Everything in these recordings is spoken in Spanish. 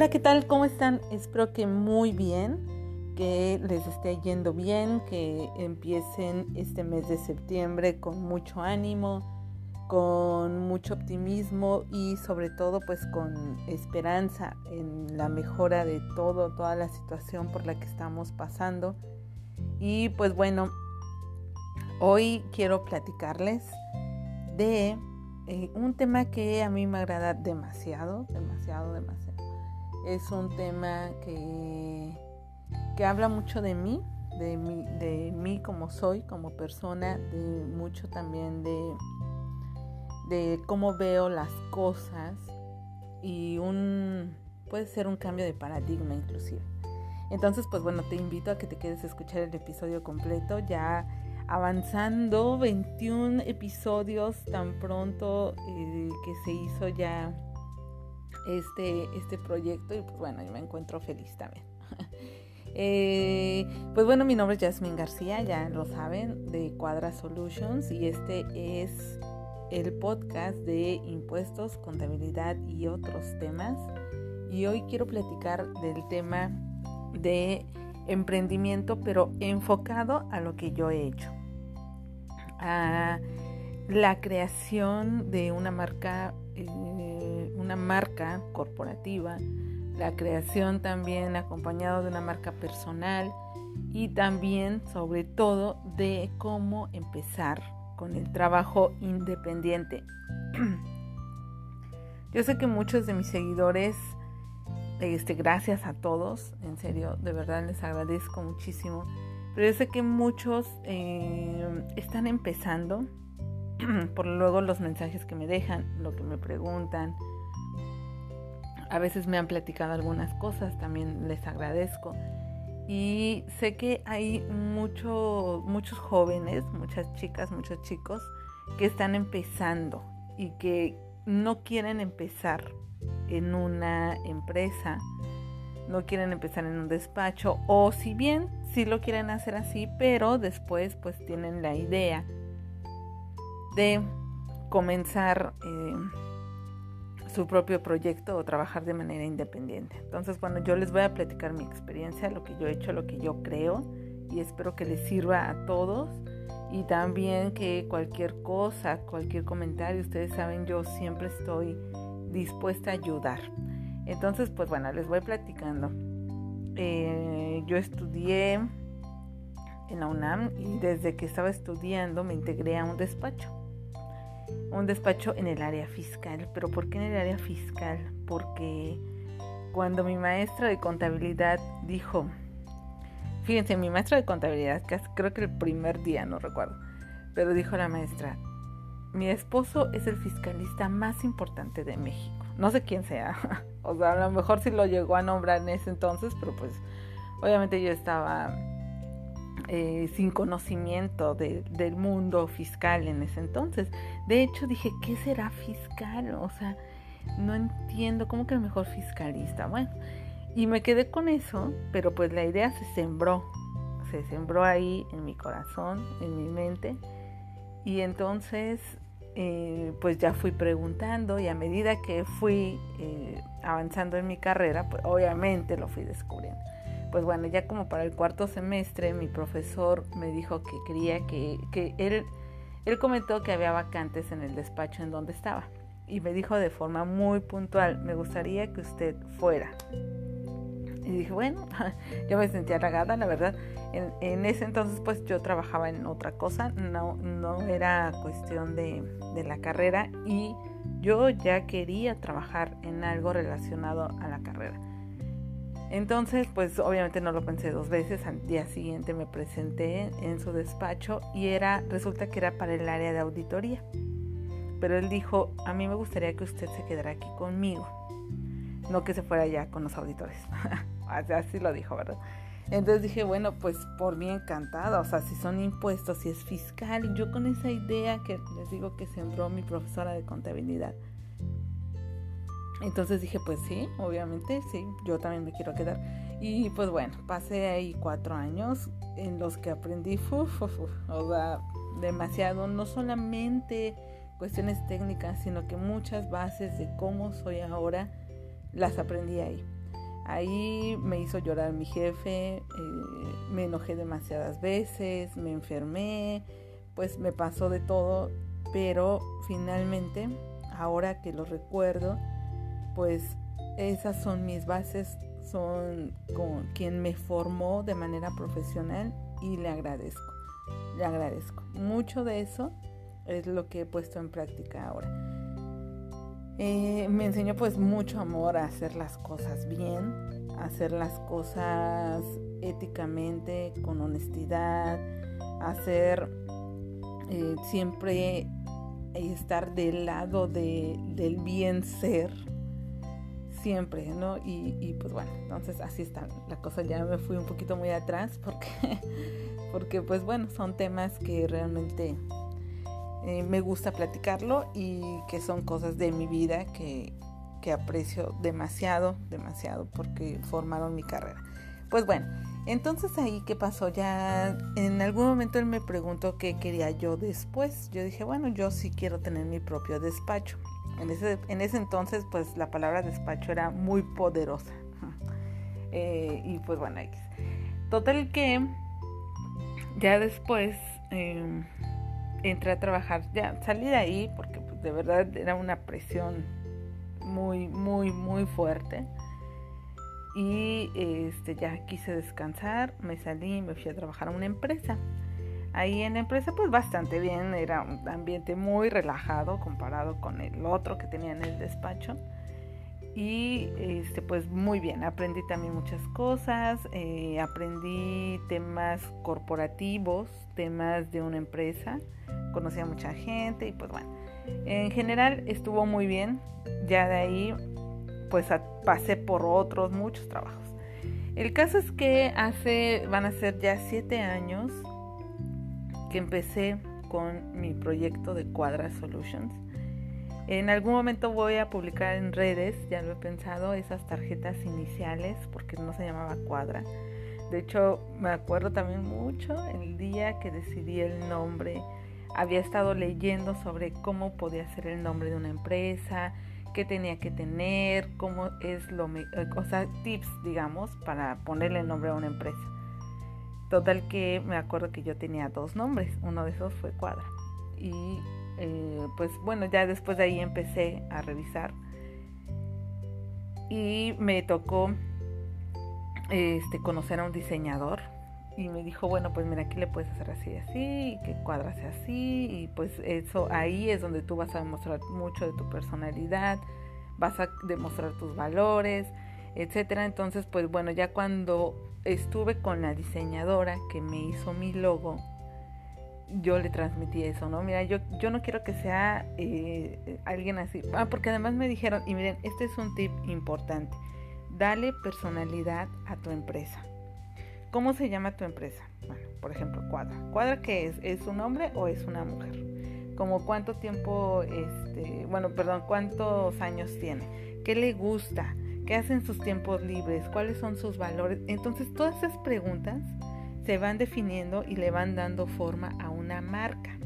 Hola, ¿qué tal? ¿Cómo están? Espero que muy bien, que les esté yendo bien, que empiecen este mes de septiembre con mucho ánimo, con mucho optimismo y sobre todo pues con esperanza en la mejora de todo, toda la situación por la que estamos pasando. Y pues bueno, hoy quiero platicarles de eh, un tema que a mí me agrada demasiado, demasiado, demasiado es un tema que, que habla mucho de mí, de mí, de mí como soy, como persona, de mucho también de, de cómo veo las cosas y un puede ser un cambio de paradigma inclusive. Entonces, pues bueno, te invito a que te quedes a escuchar el episodio completo, ya avanzando 21 episodios tan pronto eh, que se hizo ya este, este proyecto y pues bueno, yo me encuentro feliz también. Eh, pues bueno, mi nombre es Jasmine García, ya lo saben, de Cuadra Solutions y este es el podcast de impuestos, contabilidad y otros temas. Y hoy quiero platicar del tema de emprendimiento, pero enfocado a lo que yo he hecho. A la creación de una marca eh, una marca corporativa, la creación también acompañado de una marca personal y también sobre todo de cómo empezar con el trabajo independiente. Yo sé que muchos de mis seguidores, este, gracias a todos, en serio, de verdad les agradezco muchísimo, pero yo sé que muchos eh, están empezando, por luego los mensajes que me dejan, lo que me preguntan. A veces me han platicado algunas cosas, también les agradezco. Y sé que hay mucho, muchos jóvenes, muchas chicas, muchos chicos que están empezando y que no quieren empezar en una empresa, no quieren empezar en un despacho o si bien sí lo quieren hacer así, pero después pues tienen la idea de comenzar eh, su propio proyecto o trabajar de manera independiente. Entonces, bueno, yo les voy a platicar mi experiencia, lo que yo he hecho, lo que yo creo y espero que les sirva a todos y también que cualquier cosa, cualquier comentario, ustedes saben, yo siempre estoy dispuesta a ayudar. Entonces, pues bueno, les voy platicando. Eh, yo estudié en la UNAM y desde que estaba estudiando me integré a un despacho un despacho en el área fiscal. ¿Pero por qué en el área fiscal? Porque cuando mi maestra de contabilidad dijo, fíjense, mi maestra de contabilidad, creo que el primer día, no recuerdo, pero dijo la maestra, mi esposo es el fiscalista más importante de México. No sé quién sea, o sea, a lo mejor sí lo llegó a nombrar en ese entonces, pero pues obviamente yo estaba eh, sin conocimiento del mundo fiscal en ese entonces. De hecho, dije, ¿qué será fiscal? O sea, no entiendo, ¿cómo que el mejor fiscalista? Bueno, y me quedé con eso, pero pues la idea se sembró, se sembró ahí en mi corazón, en mi mente. Y entonces, eh, pues ya fui preguntando y a medida que fui eh, avanzando en mi carrera, pues obviamente lo fui descubriendo pues bueno, ya como para el cuarto semestre mi profesor me dijo que quería que, que él, él comentó que había vacantes en el despacho en donde estaba y me dijo de forma muy puntual, me gustaría que usted fuera. Y dije, bueno, yo me sentía halagada, la verdad. En, en, ese entonces pues yo trabajaba en otra cosa, no, no era cuestión de, de la carrera y yo ya quería trabajar en algo relacionado a la carrera. Entonces, pues obviamente no lo pensé dos veces. Al día siguiente me presenté en su despacho y era, resulta que era para el área de auditoría. Pero él dijo, a mí me gustaría que usted se quedara aquí conmigo, no que se fuera ya con los auditores. Así lo dijo, ¿verdad? Entonces dije, bueno, pues por mí encantada, o sea, si son impuestos, si es fiscal, yo con esa idea que les digo que sembró mi profesora de contabilidad, entonces dije, pues sí, obviamente, sí, yo también me quiero quedar. Y pues bueno, pasé ahí cuatro años en los que aprendí, uf, o sea, demasiado, no solamente cuestiones técnicas, sino que muchas bases de cómo soy ahora las aprendí ahí. Ahí me hizo llorar mi jefe, eh, me enojé demasiadas veces, me enfermé, pues me pasó de todo, pero finalmente, ahora que lo recuerdo, pues esas son mis bases, son con quien me formó de manera profesional y le agradezco, le agradezco. Mucho de eso es lo que he puesto en práctica ahora. Eh, me enseñó pues mucho amor a hacer las cosas bien, a hacer las cosas éticamente, con honestidad, a hacer eh, siempre estar del lado del bien ser, siempre, ¿no? Y, y, pues bueno, entonces así está la cosa, ya me fui un poquito muy atrás porque, porque pues bueno, son temas que realmente eh, me gusta platicarlo y que son cosas de mi vida que, que aprecio demasiado, demasiado porque formaron mi carrera. Pues bueno, entonces ahí qué pasó, ya en algún momento él me preguntó qué quería yo después. Yo dije, bueno, yo sí quiero tener mi propio despacho. En ese, en ese entonces pues la palabra despacho era muy poderosa. Eh, y pues bueno, total que ya después em, entré a trabajar, ya salí de ahí porque pues, de verdad era una presión muy, muy, muy fuerte. Y este, ya quise descansar, me salí, me fui a trabajar a una empresa. Ahí en la empresa pues bastante bien, era un ambiente muy relajado comparado con el otro que tenía en el despacho. Y este, pues muy bien, aprendí también muchas cosas, eh, aprendí temas corporativos, temas de una empresa, conocí a mucha gente y pues bueno, en general estuvo muy bien, ya de ahí pues pasé por otros muchos trabajos. El caso es que hace, van a ser ya siete años que empecé con mi proyecto de Cuadra Solutions. En algún momento voy a publicar en redes, ya lo he pensado, esas tarjetas iniciales, porque no se llamaba Cuadra. De hecho, me acuerdo también mucho el día que decidí el nombre. Había estado leyendo sobre cómo podía ser el nombre de una empresa, qué tenía que tener, cómo es lo, o sea, tips, digamos, para ponerle nombre a una empresa. Total que me acuerdo que yo tenía dos nombres, uno de esos fue Cuadra. Y eh, pues bueno, ya después de ahí empecé a revisar y me tocó este, conocer a un diseñador y me dijo, bueno, pues mira, aquí le puedes hacer así, así, y que cuadrase así, y pues eso ahí es donde tú vas a demostrar mucho de tu personalidad, vas a demostrar tus valores, etcétera. Entonces, pues bueno, ya cuando estuve con la diseñadora que me hizo mi logo, yo le transmití eso, ¿no? Mira, yo, yo no quiero que sea eh, alguien así. Ah, porque además me dijeron, y miren, este es un tip importante, dale personalidad a tu empresa. ¿Cómo se llama tu empresa? Bueno, por ejemplo, Cuadra. ¿Cuadra qué es? ¿Es un hombre o es una mujer? Como cuánto tiempo, este, bueno, perdón, cuántos años tiene, qué le gusta, qué hacen sus tiempos libres, cuáles son sus valores. Entonces, todas esas preguntas se van definiendo y le van dando forma a una marca.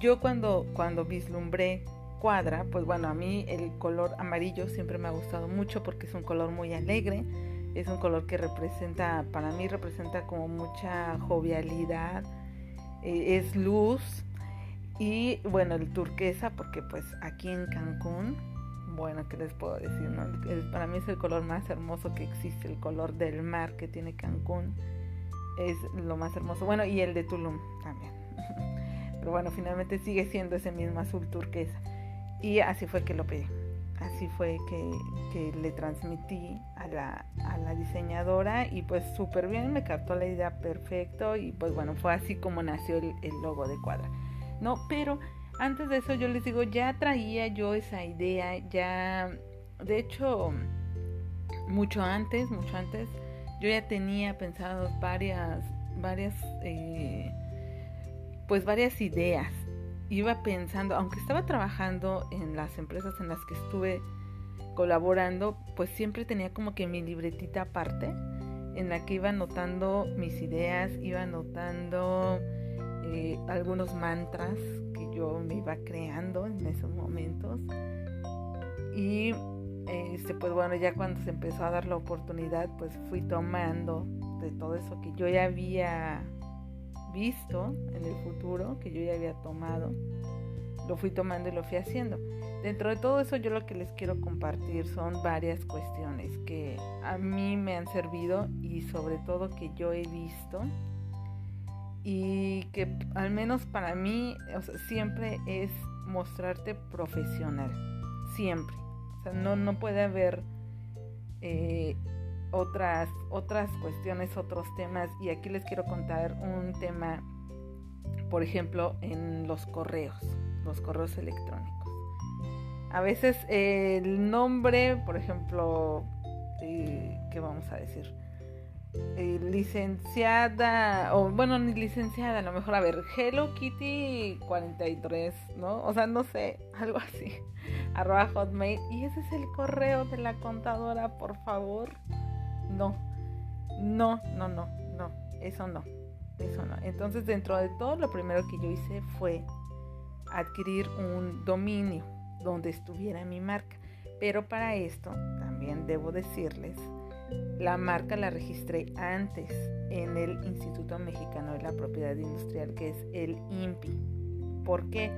Yo cuando, cuando vislumbré cuadra, pues bueno, a mí el color amarillo siempre me ha gustado mucho porque es un color muy alegre, es un color que representa, para mí representa como mucha jovialidad, eh, es luz y bueno, el turquesa porque pues aquí en Cancún, bueno, ¿qué les puedo decir? para mí es el color más hermoso que existe, el color del mar que tiene Cancún es lo más hermoso. Bueno, y el de Tulum también. Pero bueno, finalmente sigue siendo ese mismo azul turquesa. Y así fue que lo pedí así fue que, le transmití a la, a la, diseñadora y pues súper bien, me captó la idea perfecto y pues bueno, fue así como nació el, logo de Cuadra. No, pero antes de eso yo les digo, ya traía yo esa idea, ya, de hecho, mucho antes, mucho antes, yo ya tenía pensado varias, varias, eh, pues varias ideas. Iba pensando, aunque estaba trabajando en las empresas en las que estuve colaborando, pues siempre tenía como que mi libretita aparte en la que iba anotando mis ideas, iba anotando eh, algunos mantras yo me iba creando en esos momentos. Y este, pues bueno, ya cuando se empezó a dar la oportunidad, pues fui tomando de todo eso que yo ya había visto en el futuro, que yo ya había tomado, lo fui tomando y lo fui haciendo. Dentro de todo eso yo lo que les quiero compartir son varias cuestiones que a mí me han servido y sobre todo que yo he visto y que al menos para mí siempre es mostrarte profesional, siempre. O sea, no, no puede haber eh, otras, otras cuestiones, otros temas. Y aquí les quiero contar un tema, por ejemplo, en los correos, los correos electrónicos. A veces el nombre, por ejemplo, ¿qué vamos a decir? Eh, licenciada, o bueno, ni licenciada, a lo mejor, a ver, Hello Kitty 43, ¿no? O sea, no sé, algo así, arroba hotmail. Y ese es el correo de la contadora, por favor. No, no, no, no, no, eso no, eso no. Entonces, dentro de todo, lo primero que yo hice fue adquirir un dominio donde estuviera mi marca. Pero para esto, también debo decirles la marca la registré antes en el Instituto Mexicano de la Propiedad Industrial, que es el INPI. ¿Por qué?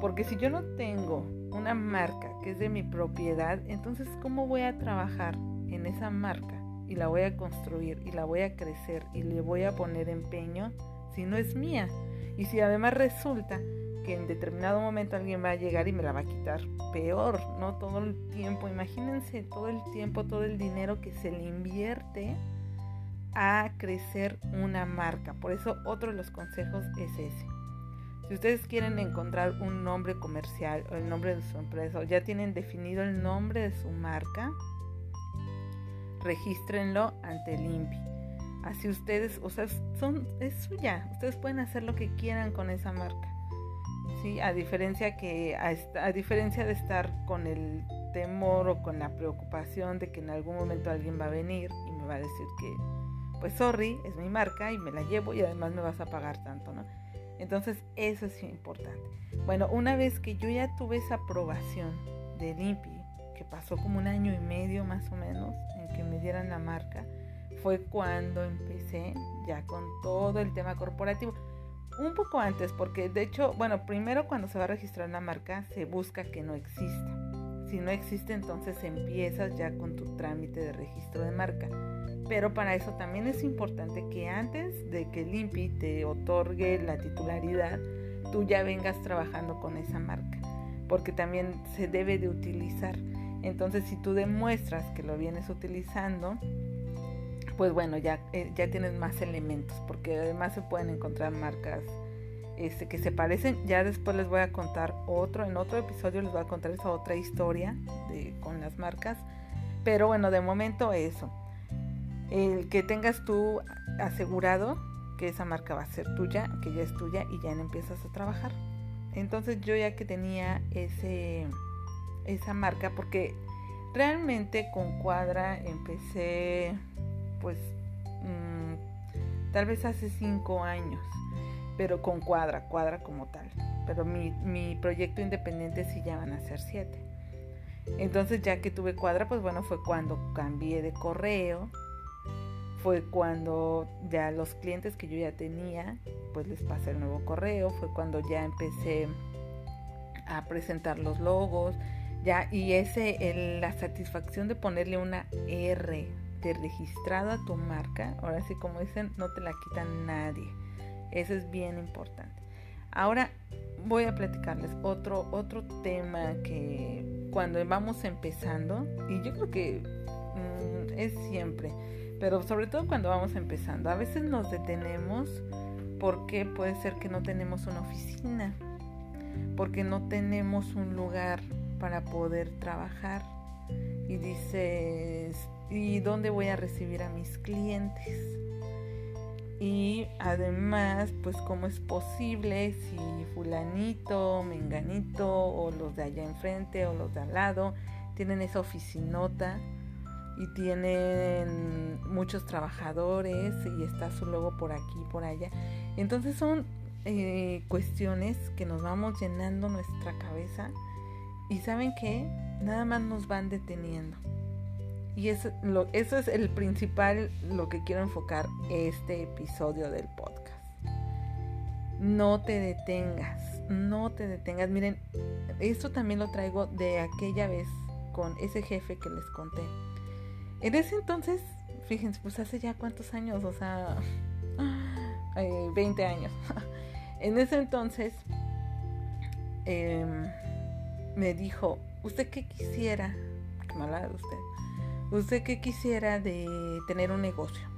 Porque si yo no tengo una marca que es de mi propiedad, entonces ¿cómo voy a trabajar en esa marca? Y la voy a construir y la voy a crecer y le voy a poner empeño si no es mía. Y si además resulta que en determinado momento alguien va a llegar y me la va a quitar. Peor, ¿no? Todo el tiempo. Imagínense todo el tiempo, todo el dinero que se le invierte a crecer una marca. Por eso otro de los consejos es ese. Si ustedes quieren encontrar un nombre comercial o el nombre de su empresa o ya tienen definido el nombre de su marca, regístrenlo ante el INPI. Así ustedes, o sea, son, es suya. Ustedes pueden hacer lo que quieran con esa marca. ¿Sí? A diferencia, que, a, diferencia de estar con el temor o con la preocupación de que en algún momento alguien va a venir y me va a decir que, pues sorry, es mi marca y me la llevo y además me vas a pagar tanto, ¿no? Entonces eso es importante. Bueno, una vez que yo ya tuve esa aprobación del INPI, que pasó como un año y medio más o menos en que me dieran la marca, fue cuando empecé ya con todo el tema corporativo un poco antes, porque de hecho, bueno, primero cuando se va a registrar una marca se busca que no exista. Si no existe, entonces empiezas ya con tu trámite de registro de marca. Pero para eso también es importante que antes de que el te otorgue la titularidad, tú ya vengas trabajando con esa marca, porque también se debe de utilizar. Entonces, si tú demuestras que lo vienes utilizando, pues bueno, ya, eh, ya tienes más elementos, porque además se pueden encontrar marcas este, que se parecen. Ya después les voy a contar otro, en otro episodio les voy a contar esa otra historia de, con las marcas. Pero bueno, de momento eso. El que tengas tú asegurado que esa marca va a ser tuya, que ya es tuya y ya empiezas a trabajar. Entonces yo ya que tenía ese, esa marca, porque realmente con Cuadra empecé pues mm, tal vez hace cinco años, pero con cuadra, cuadra como tal. Pero mi, mi proyecto independiente sí ya van a ser siete. Entonces ya que tuve cuadra, pues bueno, fue cuando cambié de correo, fue cuando ya los clientes que yo ya tenía, pues les pasé el nuevo correo, fue cuando ya empecé a presentar los logos, ya, y ese, la satisfacción de ponerle una R registrado a tu marca, ahora sí como dicen, no te la quita nadie. Eso es bien importante. Ahora voy a platicarles otro, otro tema que cuando vamos empezando, y yo creo que mm, es siempre, pero sobre todo cuando vamos empezando, a veces nos detenemos porque puede ser que no tenemos una oficina, porque no tenemos un lugar para poder trabajar. Y dices, y dónde voy a recibir a mis clientes. Y además, pues cómo es posible si fulanito, menganito o los de allá enfrente o los de al lado tienen esa oficinota y tienen muchos trabajadores y está su logo por aquí y por allá. Entonces son eh, cuestiones que nos vamos llenando nuestra cabeza Y saben qué, nada más nos van deteniendo. Y eso, es el principal, lo que quiero enfocar este episodio del podcast. No te detengas, no te detengas. Miren, esto también lo traigo de aquella vez con ese jefe que les conté. En ese entonces, fíjense, pues hace ya cuántos años, o sea, 20 años. en ese entonces em, me dijo, ¿usted qué quisiera? Qué mala de usted. ¿Usted qué quisiera de tener un negocio?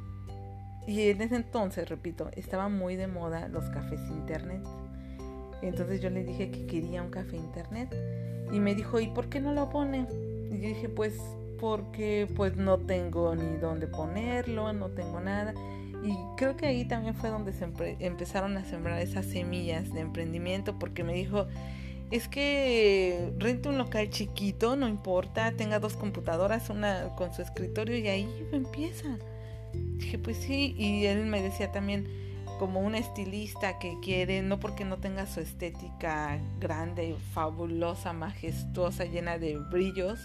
Y en ese entonces, repito, estaba muy de moda los cafés internet. Entonces yo le dije que quería un café internet. Y me dijo, ¿y por qué no lo pone? Y yo dije, pues porque pues no tengo ni dónde ponerlo, no tengo nada. Y creo que ahí también fue donde se empezaron a sembrar esas semillas de emprendimiento porque me dijo, es que rente un local chiquito, no importa, tenga dos computadoras, una con su escritorio y ahí empieza. Dije, pues sí, y él me decía también como un estilista que quiere, no porque no tenga su estética grande, fabulosa, majestuosa, llena de brillos,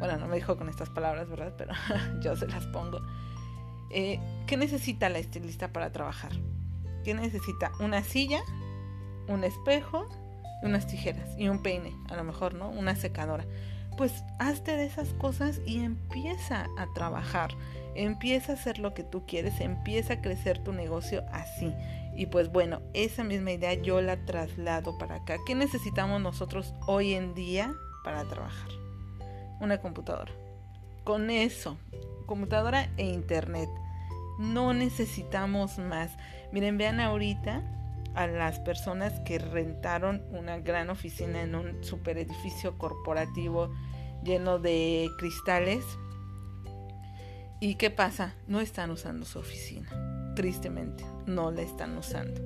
bueno, no me dijo con estas palabras, ¿verdad? Pero yo se las pongo. Eh, ¿Qué necesita la estilista para trabajar? ¿Qué necesita? Una silla, un espejo, unas tijeras y un peine, a lo mejor, ¿no? Una secadora. Pues hazte de esas cosas y empieza a trabajar. Empieza a hacer lo que tú quieres, empieza a crecer tu negocio así. Y pues bueno, esa misma idea yo la traslado para acá. ¿Qué necesitamos nosotros hoy en día para trabajar? una computadora. Con eso, computadora e internet. No necesitamos más. Miren, vean ahorita a las personas que rentaron una gran oficina en un super edificio corporativo lleno de cristales. ¿Y qué pasa? No están usando su oficina. Tristemente, no la están usando.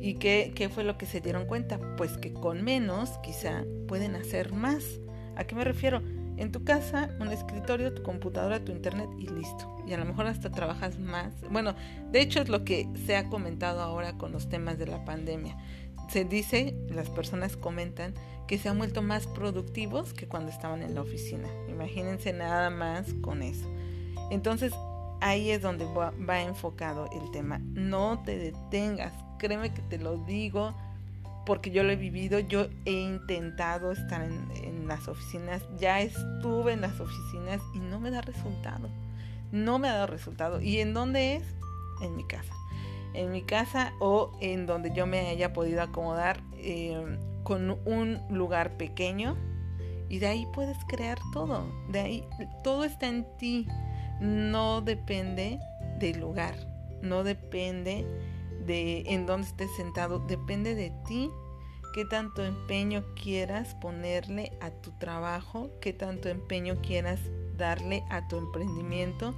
¿Y qué, qué fue lo que se dieron cuenta? Pues que con menos quizá pueden hacer más. ¿A qué me refiero? En tu casa, un escritorio, tu computadora, tu internet y listo. Y a lo mejor hasta trabajas más. Bueno, de hecho es lo que se ha comentado ahora con los temas de la pandemia. Se dice, las personas comentan, que se han vuelto más productivos que cuando estaban en la oficina. Imagínense nada más con eso. Entonces, ahí es donde va, enfocado el tema. No te detengas. Créeme que te lo digo porque yo lo he vivido, yo he intentado estar en, las oficinas, ya estuve en las oficinas y no me da resultado, no me ha dado resultado. ¿Y en dónde es? En mi casa. En mi casa o en donde yo me haya podido acomodar eh, con un lugar pequeño y de ahí puedes crear todo, de ahí todo está en ti, no depende del lugar, no depende en dónde estés sentado, depende de ti qué tanto empeño quieras ponerle a tu trabajo, qué tanto empeño quieras darle a tu emprendimiento,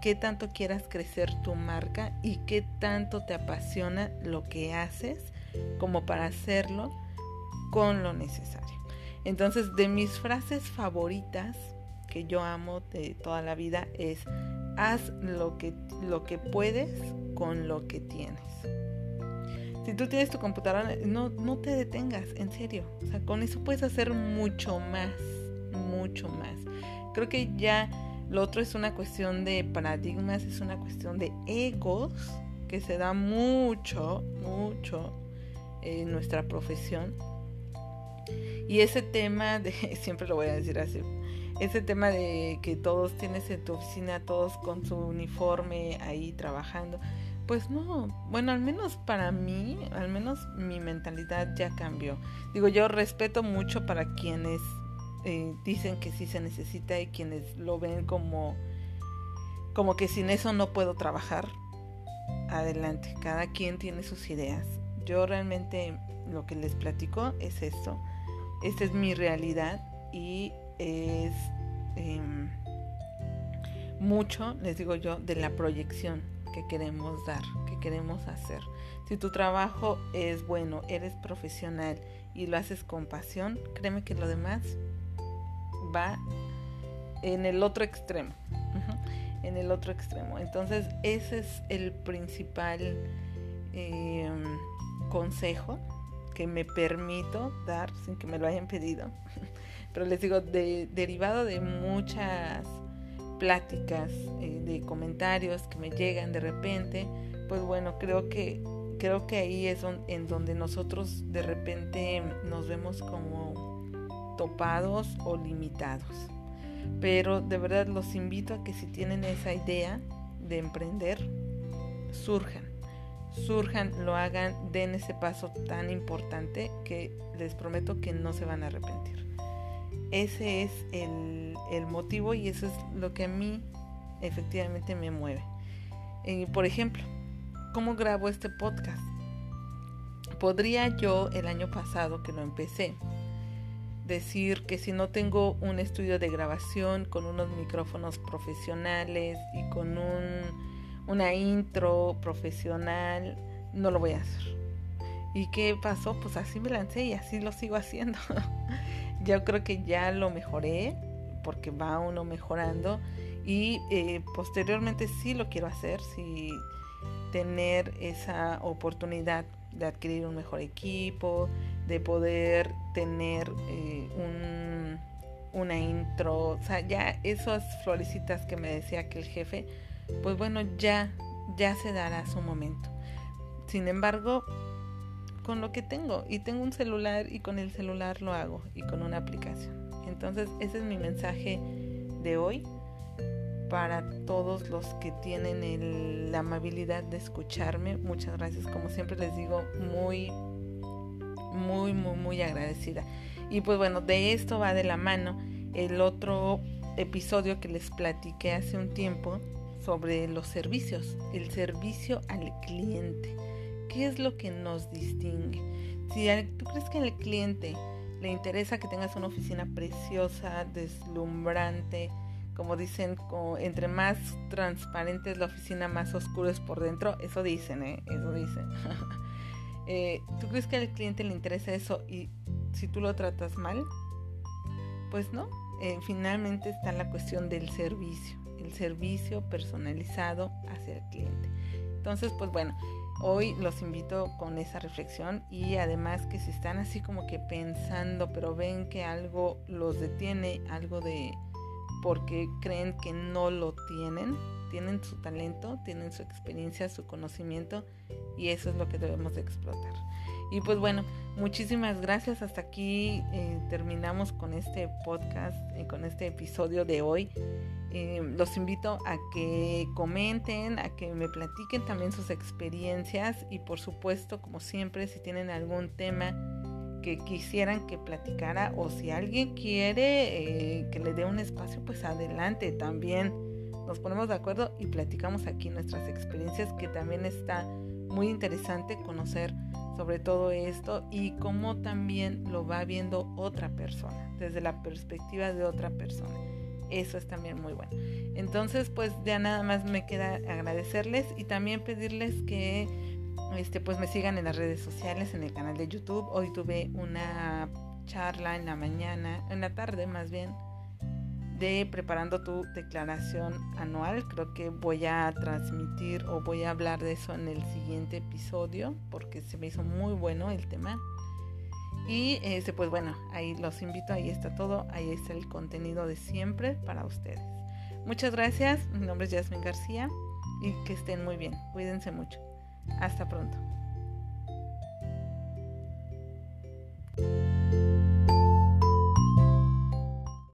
qué tanto quieras crecer tu marca y qué tanto te apasiona lo que haces como para hacerlo con lo necesario. Entonces, de mis frases favoritas que yo amo de toda la vida es haz lo que, lo que puedes con lo que tienes. Si tú tienes tu computadora, no, no te detengas, en serio. O sea, con eso puedes hacer mucho más, mucho más. Creo que ya lo otro es una cuestión de paradigmas, es una cuestión de egos que se da mucho, mucho en nuestra profesión. Y ese tema de, siempre lo voy a decir así, ese tema de que todos tienes en tu oficina, todos con su uniforme ahí trabajando, pues no, bueno, al menos para mí, al menos mi mentalidad ya cambió. Digo, yo respeto mucho para quienes eh, dicen que sí se necesita y quienes lo ven como, como que sin eso no puedo trabajar. Adelante, cada quien tiene sus ideas. Yo realmente lo que les platico es esto. Esta es mi realidad y es em, mucho, les digo yo, de la proyección que queremos dar, que queremos hacer. Si tu trabajo es bueno, eres profesional y lo haces con pasión, créeme que lo demás va en el otro extremo. En el otro extremo. Entonces, ese es el principal em, consejo que me permito dar sin que me lo hayan pedido. pero les digo, de, derivado de muchas pláticas, eh, de comentarios que me llegan de repente, pues bueno, creo que creo que ahí es en donde nosotros de repente nos vemos como topados o limitados. Pero de verdad los invito a que si tienen esa idea de emprender, surjan, surjan, lo hagan, den ese paso tan importante que les prometo que no se van a arrepentir. Ese es el, motivo y eso es lo que a mí efectivamente me mueve. Eh, por ejemplo, ¿cómo grabo este podcast? Podría yo el año pasado que lo empecé, decir que si no tengo un estudio de grabación con unos micrófonos profesionales y con un, una intro profesional, no lo voy a hacer. ¿Y qué pasó? Pues así me lancé y así lo sigo haciendo. Yo creo que ya lo mejoré porque va uno mejorando y eh, posteriormente sí lo quiero hacer, si tener esa oportunidad de adquirir un mejor equipo, de poder tener eh, un, una intro, o sea, ya esas florecitas que me decía que el jefe, pues bueno, ya, ya se dará su momento. Sin embargo, con lo que tengo, y tengo un celular y con el celular lo hago, y con una aplicación. Entonces, ese es mi mensaje de hoy para todos los que tienen la amabilidad de escucharme. Muchas gracias, como siempre les digo, muy muy, muy, muy agradecida. Y pues bueno, de esto va de la mano el otro episodio que les platiqué hace un tiempo sobre los servicios, el servicio al cliente. ¿Qué es lo que nos distingue? Si tú crees que al cliente le interesa que tengas una oficina preciosa, deslumbrante, como dicen, entre más transparente es la oficina, más oscuro es por dentro, eso dicen, ¿eh? Eso dicen. Eh, ¿Tú crees que al cliente le interesa eso y si tú lo tratas mal? Pues no. Eh, finalmente está la cuestión del servicio, el servicio personalizado hacia el cliente. Entonces, pues bueno, hoy los invito con esa reflexión y además que si están así como que pensando, pero ven que algo los detiene, algo de porque creen que no lo tienen, tienen su talento, tienen su experiencia, su conocimiento y eso es lo que debemos de explotar. Y pues bueno, muchísimas gracias. Hasta aquí eh, terminamos con este podcast, eh, con este episodio de hoy. Eh, los invito a que comenten, a que me platiquen también sus experiencias y por supuesto, como siempre, si tienen algún tema que quisieran que platicara o si alguien quiere que le dé un espacio, pues adelante también nos ponemos de acuerdo y platicamos aquí nuestras experiencias, que también está muy interesante conocer sobre todo esto y cómo también lo va viendo otra persona, desde la perspectiva de otra persona. Eso es también muy bueno. Entonces, pues ya nada más me queda agradecerles y también pedirles que este pues me sigan en las redes sociales, en el canal de YouTube. Hoy tuve una charla en la mañana, en la tarde más bien, de preparando tu declaración anual. Creo que voy a transmitir o voy a hablar de eso en el siguiente episodio porque se me hizo muy bueno el tema. Y este, pues bueno, ahí los invito, ahí está todo, ahí está el contenido de siempre para ustedes. Muchas gracias, mi nombre es Yasmin García y que estén muy bien, cuídense mucho. Hasta pronto.